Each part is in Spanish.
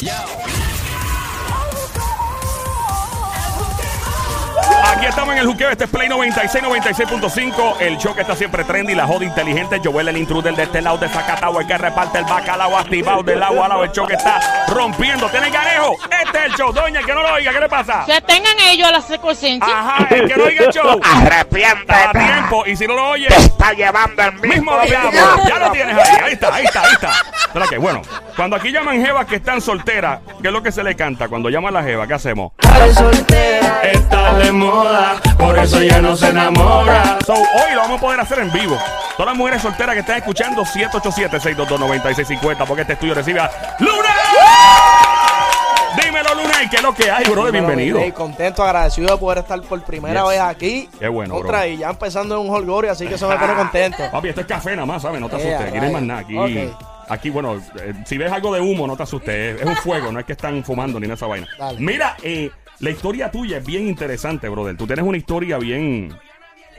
Yo. Aquí estamos en el juqueo, este es Play 96, 96.5 El show que está siempre trendy, la joda inteligente Joel el intruder de este lado de Zacatau El que reparte el bacalao activado del agua al lado El show que está rompiendo, ¿tienen ganejo? Este es el show, doña, que no lo oiga, ¿qué le pasa? Que tengan ellos la secuencia. Ajá, el que no oiga el show Arrepiéntete. Está a tiempo, y si no lo oye Te está llevando el mismo, Mismo diablo, ya lo tienes ahí, ahí está, ahí está, ahí está ¿Verdad que? Bueno, cuando aquí llaman jevas que están solteras ¿Qué es lo que se le canta? Cuando llaman a la jeva, ¿qué hacemos? Está de moda, por eso ya no se enamora. So, hoy lo vamos a poder hacer en vivo. Todas las mujeres solteras que están escuchando, 787-622-9650, porque este estudio recibe a Luna. Dímelo, Luna, ¿y qué es lo que hay, bro? Dímelo, Bienvenido. contento, agradecido de poder estar por primera Yes. vez aquí. Qué bueno, Otra bro. y ya empezando en un holgorio, así que eso me pone contento. Papi, esto es café nada más, ¿sabes? No te asustes. Aquí no hay más nada. Aquí. Aquí bueno, eh, si ves algo de humo, no te asustes. Es, un fuego, no es que están fumando ni nada esa vaina. Dale. Mira, eh, la historia tuya es bien interesante, brother. Tú tienes una historia bien.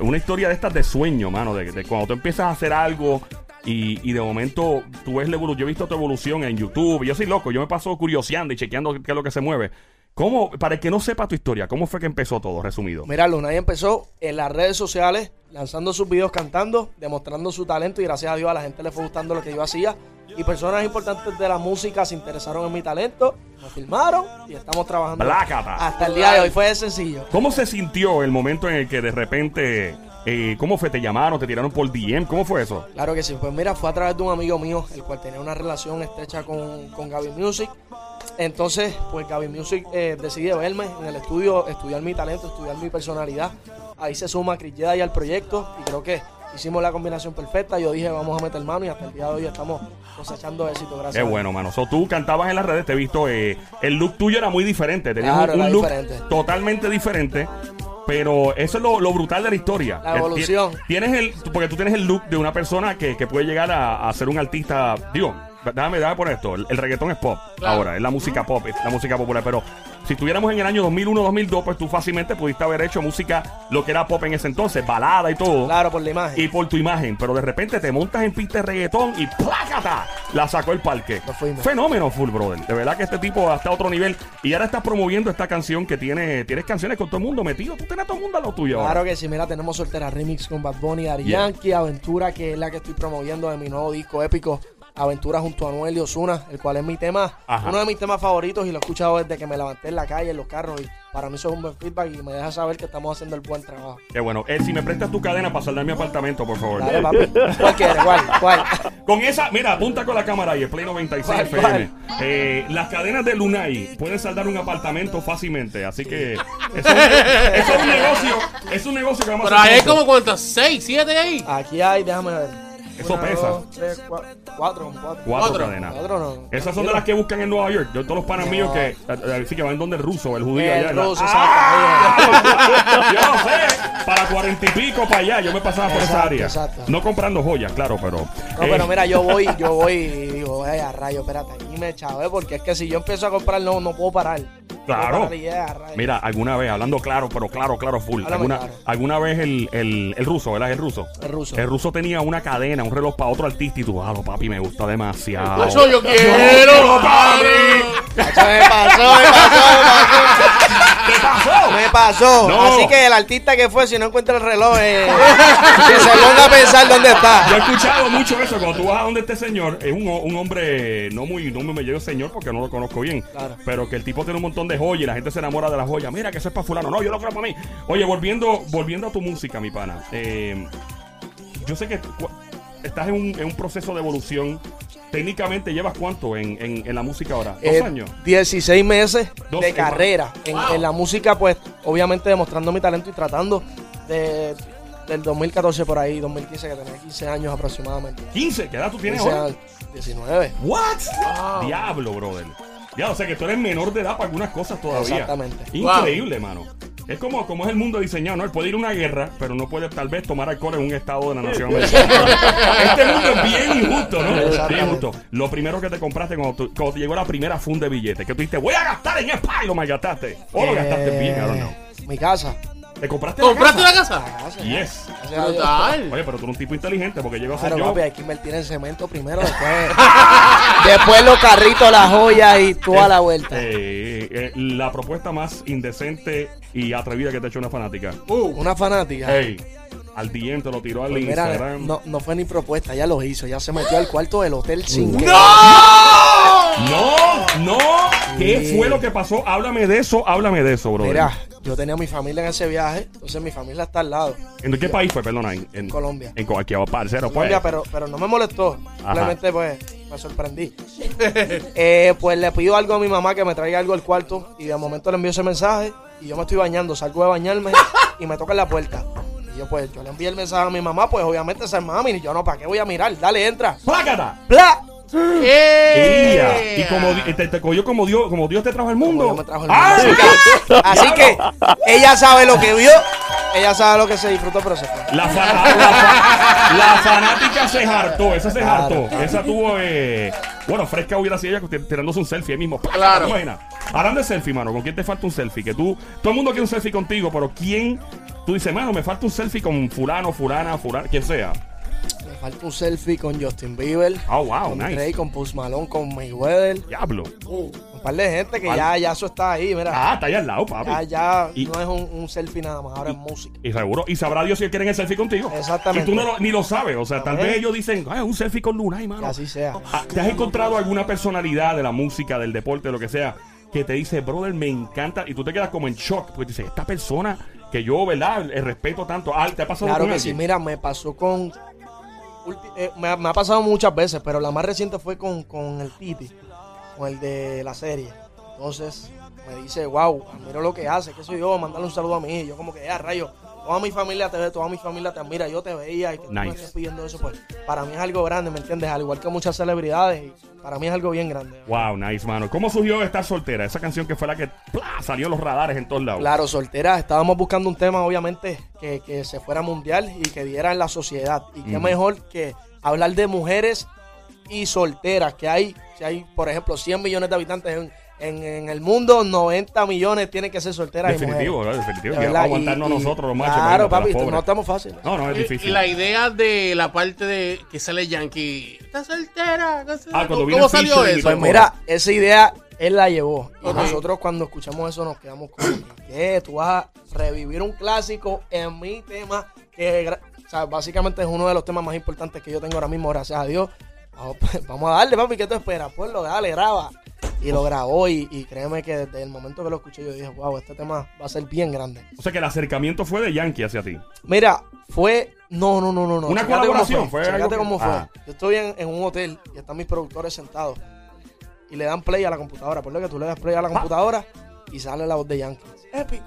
Una historia de estas de sueño, mano. De, de cuando tú empiezas a hacer algo y, y de momento tú ves la evolución. Yo he visto tu evolución en YouTube. Yo soy loco. Yo me paso curioseando y chequeando qué es lo que se mueve. ¿Cómo, para el que no sepa tu historia, cómo fue que empezó todo, resumido? Mira, Lunay empezó en las redes sociales, lanzando sus videos cantando, demostrando su talento y gracias a Dios a la gente le fue gustando lo que yo hacía. Y personas importantes de la música se interesaron en mi talento, me filmaron y estamos trabajando hasta el día de hoy. Fue sencillo. ¿Cómo se sintió el momento en el que de repente, eh, cómo fue? ¿Te llamaron? ¿Te tiraron por DM? ¿Cómo fue eso? Claro que sí, pues mira, fue a través de un amigo mío, el cual tenía una relación estrecha con, con Gaby Music. Entonces, pues Gaby Music eh, decidió verme en el estudio, estudiar mi talento, estudiar mi personalidad. Ahí se suma Chris Jedi al proyecto y creo que hicimos la combinación perfecta. Yo dije, vamos a meter mano y hasta el día de hoy estamos cosechando éxito, gracias. Qué bueno, mano. So, tú cantabas en las redes, te he visto, eh, el look tuyo era muy diferente. Tenías Claro, un, un look diferente. totalmente diferente. Pero eso es lo, lo brutal de la historia. La evolución. ti- Tienes el, porque tú tienes el look de una persona que, que puede llegar a, a ser un artista. Digo, déjame, déjame poner esto. El, el reggaetón es pop ahora, es la música pop, es la música popular. Pero si estuviéramos en el año 2001-2002, pues tú fácilmente pudiste haber hecho música, lo que era pop en ese entonces, balada y todo. Claro, por la imagen. Y por tu imagen, pero de repente te montas en pista de reggaetón y ¡plácata! La sacó el parque. Fenómeno full, brother. De verdad que este tipo hasta otro nivel. Y ahora estás promoviendo esta canción que tiene, tienes canciones con todo el mundo metido. Tú tienes a todo el mundo a lo tuyo. ahora. Claro que sí, mira, tenemos soltera remix con Bad Bunny, Ari Yeah. Yankee, Aventura, que es la que estoy promoviendo de mi nuevo disco épico, Aventura junto a Anuel y Osuna, el cual es mi tema, Ajá. uno de mis temas favoritos y lo he escuchado desde que me levanté en la calle, en los carros, y para mí eso es un buen feedback y me deja saber que estamos haciendo el buen trabajo. Qué bueno. Eh, si me prestas tu cadena para saldar mi apartamento, por favor. Dale, papi. ¿Cuál quieres? ¿Cuál? ¿Cuál? Con esa, mira, apunta con la cámara ahí, el Play 96 ¿Cuál, FM. cuál? Eh, las cadenas de Lunay pueden saldar un apartamento fácilmente. Así que eso, eso es un negocio. Es un negocio que vamos Pero a ahí hay hacer. como cuántas, seis, siete ahí. Aquí hay, déjame ver. Eso pesa. dos, tres, cua- cuatro, cuatro. Cuatro, Cuatro. cadenas. Cuatro no. Esas son de las que buscan en Nueva York. Yo, todos los panas míos que, eh, eh, sí, que van donde el ruso, el judío. El ruso, ¡Ah! Yo no sé, para cuarenta y pico para allá, yo me pasaba por esa Exacto, área. exacto. No comprando joyas, claro, pero. No, eh, pero mira, yo voy, yo voy y digo, ay, a rayo, espérate, aquí me chavé, porque es que si yo empiezo a comprar, no, no puedo parar. Claro. Mira, alguna vez, hablando claro, pero claro, claro, full. Háblame Alguna, claro. alguna vez el, el, el ruso, ¿verdad? El ruso. El ruso. El ruso tenía una cadena, un reloj para otro artista y tú, ah, lo, papi, me gusta demasiado. Eso yo quiero, quiero, papi. Eso me pasó, me pasó, me pasó. Me pasó. No. Así que el artista que fue, si no encuentra el reloj, eh, que se ponga a pensar dónde Yo he está. escuchado mucho eso. Cuando tú vas a donde este señor, es un, un hombre no muy, no me llevo señor porque no lo conozco bien. Claro. Pero que el tipo tiene un montón de joyas y la gente se enamora de las joyas. Mira que eso es para fulano. No, yo lo creo para mí. Oye, volviendo, volviendo a tu música, mi pana. eh, yo sé que estás en un, en un proceso de evolución. Técnicamente llevas cuánto en, en- en la música ahora? ¿Dos Eh, años? 16 meses Dos, de carrera en, wow. en la música, pues obviamente demostrando mi talento y tratando de, del 2014 por ahí, 2015, que tenía 15 años aproximadamente. 15. ¿Qué edad tú tienes 15 ahora? años, 19. ¿What? Diablo, brother. Ya, o sea que tú eres menor de edad para algunas cosas todavía. Exactamente. Increíble, mano. Es como, como es el mundo diseñado, ¿no? Él puede ir a una guerra, pero no puede tal vez tomar alcohol en un estado de la nación americana. este mundo es bien injusto, ¿no? Bien injusto. Lo primero que te compraste cuando, cuando te llegó la primera funda de billetes, que tú dijiste, voy a gastar en spa y lo malgastaste. O lo Eh, gastaste bien, I don't know. Mi casa. ¿Te compraste la ¿Compraste casa? la casa? La casa, Yes. gracias a Dios. Brutal. Oye, pero tú eres un tipo inteligente porque llego a ser Claro, yo. papi, hay que invertir en cemento primero, después, después los carritos, las joyas y toda la vuelta. Eh, eh, la propuesta más indecente y atrevida que te ha hecho una fanática. Uh, Una fanática. Ey, al diente lo tiró al Pues mira, Instagram. no, no fue ni propuesta, ya lo hizo, ya se metió al cuarto del hotel sin que- No, no. ¿Qué Sí. fue lo que pasó? Háblame de eso, háblame de eso, bro. Mira, yo tenía a mi familia en ese viaje, entonces mi familia está al lado. ¿En qué país fue? Perdona. En, en Colombia. En cualquier parcero, pues. Colombia, pero, pero no me molestó. Simplemente, pues, me sorprendí. Eh, pues le pido algo a mi mamá que me traiga algo al cuarto. Y de momento le envío ese mensaje. Y yo me estoy bañando, salgo de bañarme y me toca en la puerta. Y yo, pues, yo le envié el mensaje a mi mamá. Pues, obviamente, esa es mami. Y yo, no, ¿para qué voy a mirar? Dale, entra. ¡Plácata! ¡Bla! ¡Eh! Y como te, te cogió como Dios, como Dios te trajo al mundo. Me trajo el ¡Ah! mundo. Así que, así que ella sabe lo que vio. Ella sabe lo que se disfrutó, pero se fue. La, fa- la, fa- la fanática se hartó, esa se Claro. hartó. Esa tuvo, eh, bueno, fresca hubiera sido ella tir- tirándose un selfie ahí mismo. Claro. ¿Te imaginas? Hablando de selfie, mano, ¿con quién te falta un selfie? Que tú, todo el mundo quiere un selfie contigo, pero ¿quién? Tú dices, mano, me falta un selfie con fulano, fulana, fulana, quien sea. Me falta un selfie con Justin Bieber. Oh, wow, con nice. Drake, con Post Malone, con Mayweather. Diablo. Un par de gente que ya, ya eso está ahí, mira. Ah, está ahí al lado, papi. Ya, ya Y- no es un, un selfie nada más, ahora es música. Y seguro, y sabrá Dios si quieren el selfie contigo. Exactamente. Y tú no lo- ni lo sabes. O sea, tal ver. vez ellos dicen, ah, un selfie con Luna, mano. Que así sea. Ah, ¿Te has encontrado alguna personalidad de la música, del deporte, de lo que sea, que te dice, brother, me encanta? Y tú te quedas como en shock, porque dices, esta persona que yo, ¿verdad? El respeto tanto. Ah, ¿te ha pasado Claro que sí, mira, me pasó con. Eh, me, ha- pasado muchas veces, pero la más reciente fue con, con el Titi, con el de la serie. Entonces me dice, wow, admiro lo que hace, qué soy yo, mandarle un saludo a mí. Y yo, como que, ya, rayo, toda mi familia te ve, toda mi familia te admira, yo te veía y que tú me Nice. estés pidiendo eso, pues para mí es algo grande, ¿me entiendes? Al igual que muchas celebridades, y para mí es algo bien grande. Wow, nice, mano. ¿Cómo surgió estar soltera? Esa canción que fue la que ¡plá! salió en los radares en todos lados. Claro, soltera. Estábamos buscando un tema, obviamente, que, que se fuera mundial y que diera en la sociedad. Y qué mejor que hablar de mujeres y solteras, que hay, si hay, por ejemplo, 100 millones de habitantes en, en- en el mundo, 90 millones tienen que ser solteras Definitivo, y. Definitivo. De Que verdad, vamos a aguantarnos y- y- nosotros los machos. Claro, papi, no estamos fáciles. No, no, es Y, y difícil. la idea de la parte de que sale Yankee. ¿Estás soltera? ¿Estás Ah, cuando ¿Cómo, cómo salió eso? Pues mira, esa idea él la llevó. Y Ajá. nosotros cuando escuchamos eso nos quedamos como, que, ¿qué? Tú vas a revivir un clásico en mi tema, que o sea, básicamente es uno de los temas más importantes que yo tengo ahora mismo, gracias a Dios. Vamos, vamos a darle, papi, ¿qué tú esperas? Pues lo dale, graba. Y lo grabó y, y créeme que desde el momento que lo escuché yo dije, wow, este tema va a ser bien grande. O sea que el acercamiento fue de Yankee hacia ti. Mira, fue. No, no, no, no. no. Una Chécate cómo colaboración, fue algo que- cómo fue. Ah. Yo estoy en, en un hotel y están mis productores sentados. Y le dan play a la computadora. Por lo que tú le das play a la Ah. computadora y sale la voz de Yankee. Épico.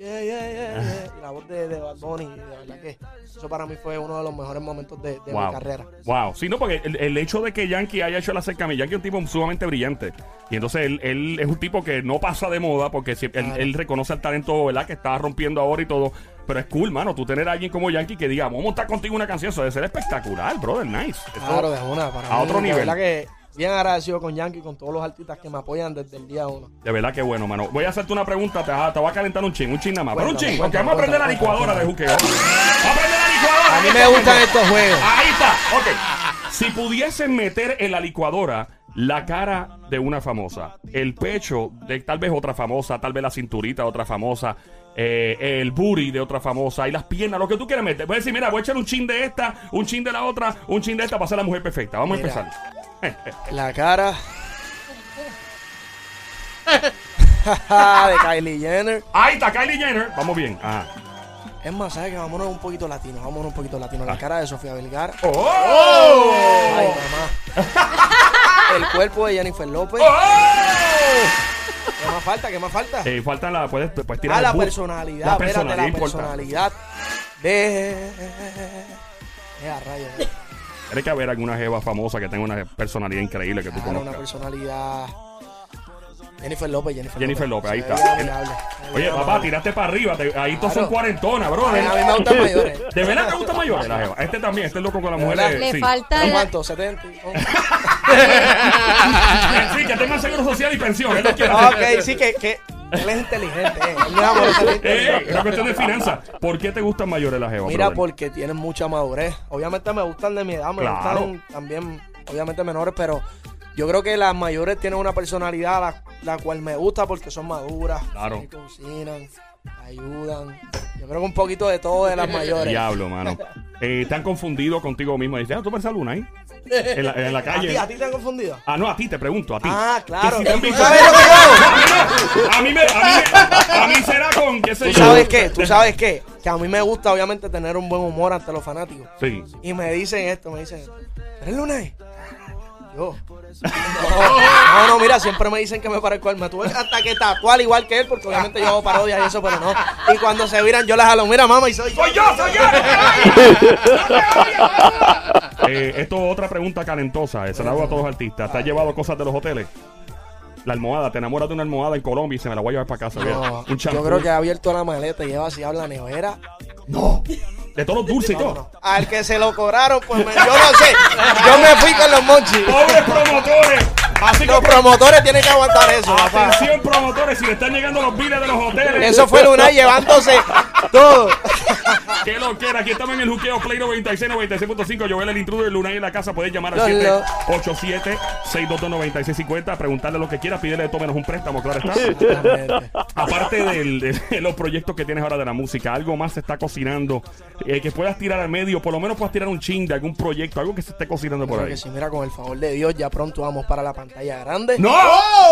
Yeah, yeah, yeah, yeah. Y la voz de, de Bad Bunny. De verdad que eso para mí fue uno de los mejores momentos de, de wow. mi carrera. Wow. Sí, no, porque el, el hecho de que Yankee haya hecho el acercamiento, Yankee es un tipo sumamente brillante. Y entonces él, él es un tipo que no pasa de moda porque si- él, Claro. él reconoce el talento, ¿verdad? Que está rompiendo ahora y todo. Pero es cool, mano, tú tener a alguien como Yankee que diga, vamos a montar contigo una canción. Eso debe ser espectacular, brother. Nice. Claro, de una. Para a mí, otro nivel. verdad que bien agradecido con Yankee y con todos los artistas que me apoyan desde el día uno. De verdad que bueno, mano. Voy a hacerte una pregunta, te, te voy a calentar un chin, un chin nada más. Pero un Cuéntame, chin, porque vamos a prender la licuadora de juqueo. Vamos a prender la licuadora. A mí me gustan estos juegos. Ahí está, ok. Si pudiesen meter en la licuadora la cara de una famosa, el pecho de tal vez otra famosa, tal vez la cinturita de otra famosa, eh, el booty de otra famosa y las piernas, lo que tú quieras meter. Puedes decir, mira, voy a echar un chin de esta, un chin de la otra, un chin de esta para ser la mujer perfecta. Vamos Mira. a empezar. La cara de Kylie Jenner. Ahí está Kylie Jenner. Vamos bien. Ajá. Es más, ¿sabes que Vámonos un poquito latino, vámonos un poquito latino. La cara de Sofía Vergara. ¡Oh! Ay, mamá. El cuerpo de Jennifer López. ¡Oh! ¿Qué más falta? ¿Qué más falta? Eh, falta la, puedes, puedes tirar Ah, la personalidad. La espérate, personalidad la importante. personalidad de... Eh, a rayos. Tiene que haber alguna jeva famosa que tenga una personalidad increíble que tú Claro, una conozcas. personalidad... Jennifer López, Jennifer, Jennifer López, ahí Se está. ve admirable, se ve Oye, papá, amable. tiraste para arriba. te- ahí todos son Claro. cuarentonas, bro. A mí me gustan mayores. ¿De verdad te gustan mayores la jeva? Este también, este es loco con las ¿De mujeres. Le sí. falta ¿Y la- cuánto? ¿70? sí, que tengan seguro social y pensión. Es lo que ok, sí, que, que Él es inteligente, eh. Él no es amoroso, él es Eh, inteligente. es una cuestión de finanzas. ¿Por qué te gustan mayores las jevas? Mira, brother? porque tienen mucha madurez. Obviamente me gustan de mi edad, me Claro. gustan también, obviamente menores, pero yo creo que las mayores tienen una personalidad la, la cual me gusta porque son maduras, Claro. que cocinan, ayudan. Yo creo que un poquito de todo de las mayores. Diablo, mano. Eh, te han confundido contigo mismo. Dices, ah, tú pareces a Luna ahí. En la, en la ¿A calle. ti, ¿A ti te han confundido? Ah, no, a ti te pregunto, a ti. Ah, claro. Si te han ¿Tú visto- a mí me, a mí, a mí será con, qué sé ¿Tú yo. sabes qué? ¿Tú sabes qué? Que a mí me gusta, obviamente, tener un buen humor ante los fanáticos. Sí. Y me dicen esto, me dicen, ¿eres Lunay? Yo. No, no, no, mira, siempre me dicen que me parezco a él. Me tuve hasta que tatuar igual que él, porque obviamente yo hago parodias y eso, pero no. Y cuando se viran, yo les jalo, mira, mamá, y soy yo. ¡Soy yo, soy yo! eh, esto es otra pregunta calentosa. eh, Se la hago a todos los artistas. ¿Te has llevado cosas de los hoteles? La almohada, te enamoras de una almohada en Colombia y se me la voy a llevar para casa. No, yo creo que ha abierto la maleta y lleva así a la nevera. De todos los dulces y todo. Al que se lo cobraron, pues me- yo no sé. Yo me fui con los monchis. ¡Pobres promotores! Así Los que, promotores tienen que aguantar eso, papá. atención, promotores, si le están llegando los biles de los hoteles. Eso fue Lunay llevándose todo. Que lo quiera, aquí estamos en el juqueo Play 96, 96.5. Joel, el intruder, Lunay en la casa. Puedes llamar al Lolo. 787-622-9650. Preguntarle lo que quieras, pídele de todo menos un préstamo, claro está. Aparte del- de, los proyectos que tienes ahora de la música, algo más se está cocinando eh, que puedas tirar al medio, por lo menos puedas tirar un ching de algún proyecto, algo que se esté cocinando por Creo ahí. que sí, mira, con el favor de Dios, ya pronto vamos para la pantalla grande. ¡No!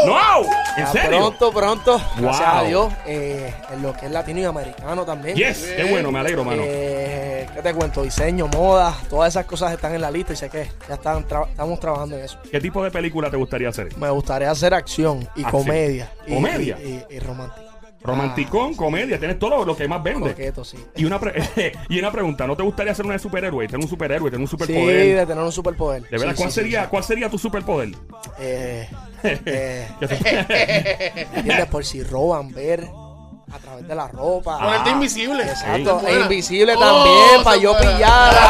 ¡No! ¿En Ya serio? Pronto, pronto, gracias Wow. a Dios, eh, en lo que es latino y americano también. Yes, qué bueno, me alegro, mano. Eh, ¿Qué te cuento? Diseño, moda, todas esas cosas están en la lista y sé que ya están tra- estamos trabajando en eso. ¿Qué tipo de película te gustaría hacer? Me gustaría hacer acción y Acción. comedia. Y- ¿Comedia? Y, y- y. Romanticón, comedia, tienes todo lo, que más vende. Coqueto, sí. Y una, y una pregunta, ¿no te gustaría ser una de superhéroe? Tener un superhéroe, tener un Sí, superpoder. de tener un superpoder. de verdad, Sí, ¿cuál, sí, sí, sería, sí. ¿cuál sería tu superpoder? Eh, eh, Que se- ¿me entiendes? Por si roban, ver a través de la ropa. Ponerte invisible. Exacto, Sí. e invisible Oh, también, para yo pillarla.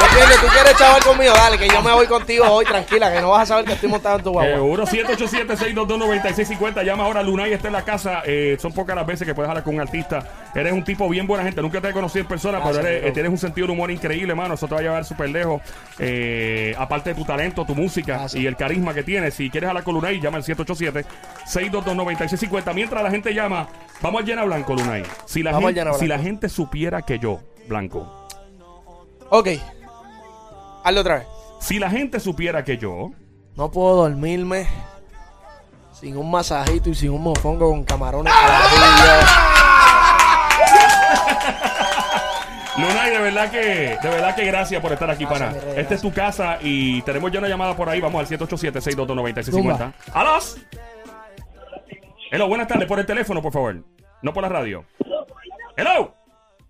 ¿Me entiendes? Tú quieres chaval conmigo, dale, que yo me voy contigo hoy, tranquila, que no vas a saber que estoy montado en tu guagua. Seguro, 787-622-9650. Llama ahora, Lunay está en la casa. Eh, son pocas las veces que puedes hablar con un artista. Eres un tipo bien buena gente. Nunca te he conocido en persona, Gracias, pero eres- eh, tienes un sentido de humor increíble, mano. Eso te va a llevar súper lejos. Eh, aparte de tu talento, tu música Gracias. y el carisma que tienes. Si quieres hablar con Lunay, llama al 787-622-9650. Mientras la gente llama, vamos al llena blanco, Lunay. Si la, Vamos gente, llena si la blanco. gente supiera que yo, blanco. Ok, hazlo otra vez. Si la gente supiera que yo. No puedo dormirme sin un masajito y sin un mofongo con camarones. Lunay, de verdad que, de verdad que gracias por estar aquí, Gracias, pana. mi rey, Esta es tu casa y tenemos ya una llamada por ahí. Vamos al 787-622-9650. Zumba. ¡Alos! Hello, buenas tardes. Por el teléfono, por favor. No por la radio. Hello.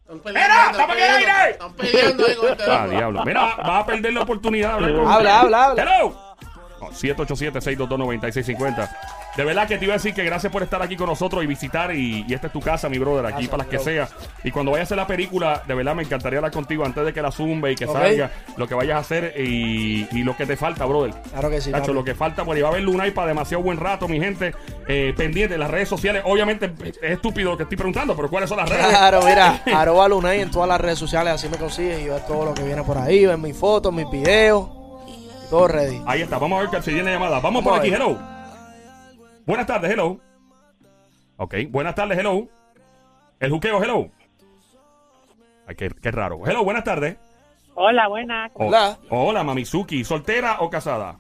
Están ¡Mira! peleando, ¡Estamos en el aire! Están peleando ahí con el Ah, teléfono. diablo. Mira, vas a perder la oportunidad de hablar con Habla, habla, habla. Hello. No, 787-622-9650. De verdad que te iba a decir que gracias por estar aquí con nosotros y visitar. Y, y esta es tu casa, mi brother, aquí Gracias, para las que sea. Y cuando vayas a hacer la película, de verdad me encantaría hablar contigo antes de que la zumbe y que salga. Lo que vayas a hacer y, y lo que te falta, brother. Claro que sí. Papi. lo que falta, por ahí va a haber Lunay para demasiado buen rato, mi gente. Eh, pendiente las redes sociales. Obviamente es estúpido lo que estoy preguntando, pero ¿cuáles son las redes? Claro, mira, arroba Lunay en todas las redes sociales, así me consigues y ves todo lo que viene por ahí, ves mis fotos, mis videos, todo ready. Ahí está, vamos a ver que si viene llamada. Vamos, Vamos por aquí, hello. Buenas tardes, hello. Ok, buenas tardes, hello. El juqueo, hello. Ay, qué, qué raro. Hello, buenas tardes. Hola, buena, Oh, Hola. Hola, Mamizuki. ¿Soltera o casada?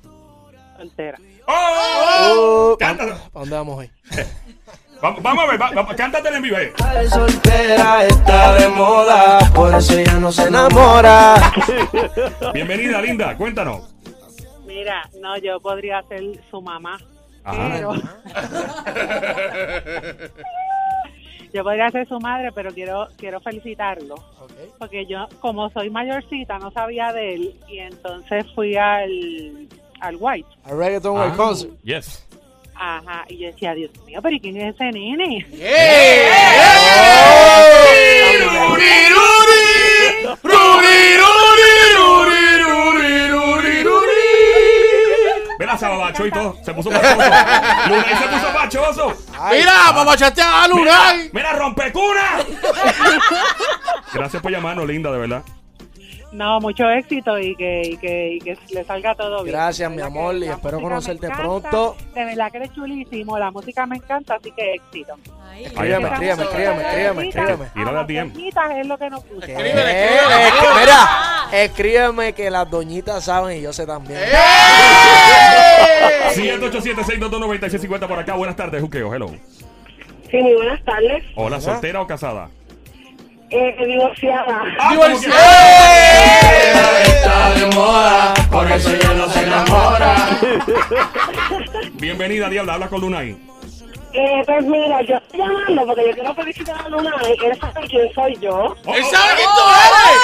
soltera. ¡Oh! ¿Para Canta- dónde vamos hoy? Vamos, vamos a ver, va- va- cántate en vivo. eh. soltera está de moda, por eso ella no se enamora. Bienvenida, linda, cuéntanos. Mira, no, yo podría ser su mamá. Pero... yo podría ser su madre, pero quiero quiero felicitarlo. Porque yo, como soy mayorcita, no sabía de él y entonces fui al, al White. A reggaeton Ah, el concert. Yes. Ajá, y yo decía, Dios mío, pero ¿y quién es ese nene? Mira, abachó y todo. Se puso pachoso. Lunay se puso pachoso. Mira, vamos a Lunay. Mira, rompecuna. Gracias por llamarnos, linda, de verdad. No, mucho éxito y que, y que, y que le salga todo bien. Gracias, mi amor, y espero conocerte pronto. De verdad que eres chulísimo, la música me encanta, así que éxito. Escríbeme, escríbeme, escríbeme, escríbeme, escríbeme. Es lo que nos gusta. Eh, Escríbele, eh, eh, mira, escríbeme que las doñitas saben y yo sé también. ¡Eh! 787-622-9650 por acá. Buenas tardes, Juqueo. Hello. Sí, muy buenas tardes. Hola, ¿soltera o casada? Eh, divorciada. Ah, Divorciada. Está de moda, por eso ya no se enamora. Bienvenida, Diabla. Habla con Lunay. Eh, pues mira, yo estoy llamando porque yo quiero felicitar a Luna y quiero saber quién soy yo. ¡Él sabe quién tú eres!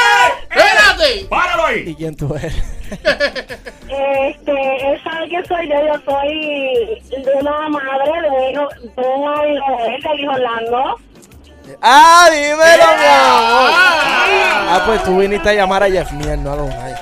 ¡Espérate! ¡Páralo ¿Y ahí! quién tú eres? Este, él sabe quién soy yo. Yo soy de una madre de hijo, de un amigo de él, hijo Orlando. ¡Ah, dímelo, mi amor! Ah, pues tú viniste a llamar a Jeff Miel, no a los Unai.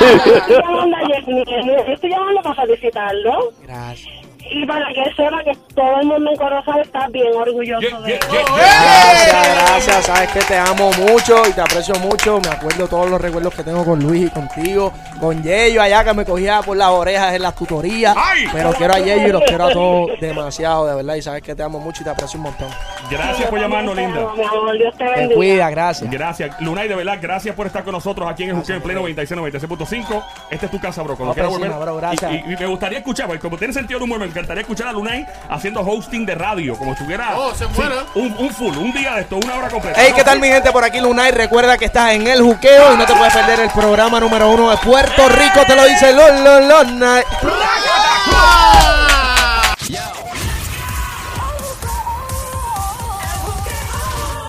Estoy llamando a Yasmín. Yo estoy llamando para felicitarlo. Gracias. Y para que sepa que todo el mundo en Corozal está bien orgulloso Yeah, de él. yeah, ¡Oh, yeah. Gracias, gracias. Sabes que te amo mucho y te aprecio mucho. Me acuerdo todos los recuerdos que tengo con Luis y contigo. Con Yeyo allá que me cogía por las orejas en las tutorías. ¡Ay! Pero quiero a Yeyo y los quiero a todos demasiado, de verdad. Y sabes que te amo mucho y te aprecio un montón. Gracias por llamarnos, Te linda. amo, mi amor, Dios te cuida, gracias. Gracias, Lunay, de verdad, gracias por estar con nosotros aquí en el Juqueo en Pleno 96, 96.5. Esta es tu casa, bro. Cuando No, volver. bro, gracias. Y, y- y me gustaría escuchar, porque como tiene sentido de humor, me encantaría escuchar a Lunay haciendo hosting de radio, como si estuviera. Oh, se un, un full, un día de esto, una hora completa. Hey, ¿qué tal mi gente por aquí, Lunay? Recuerda que estás en el juqueo y no te puedes perder el programa número uno de Puerto Rico. Te lo dice Lon, Lon, Lon.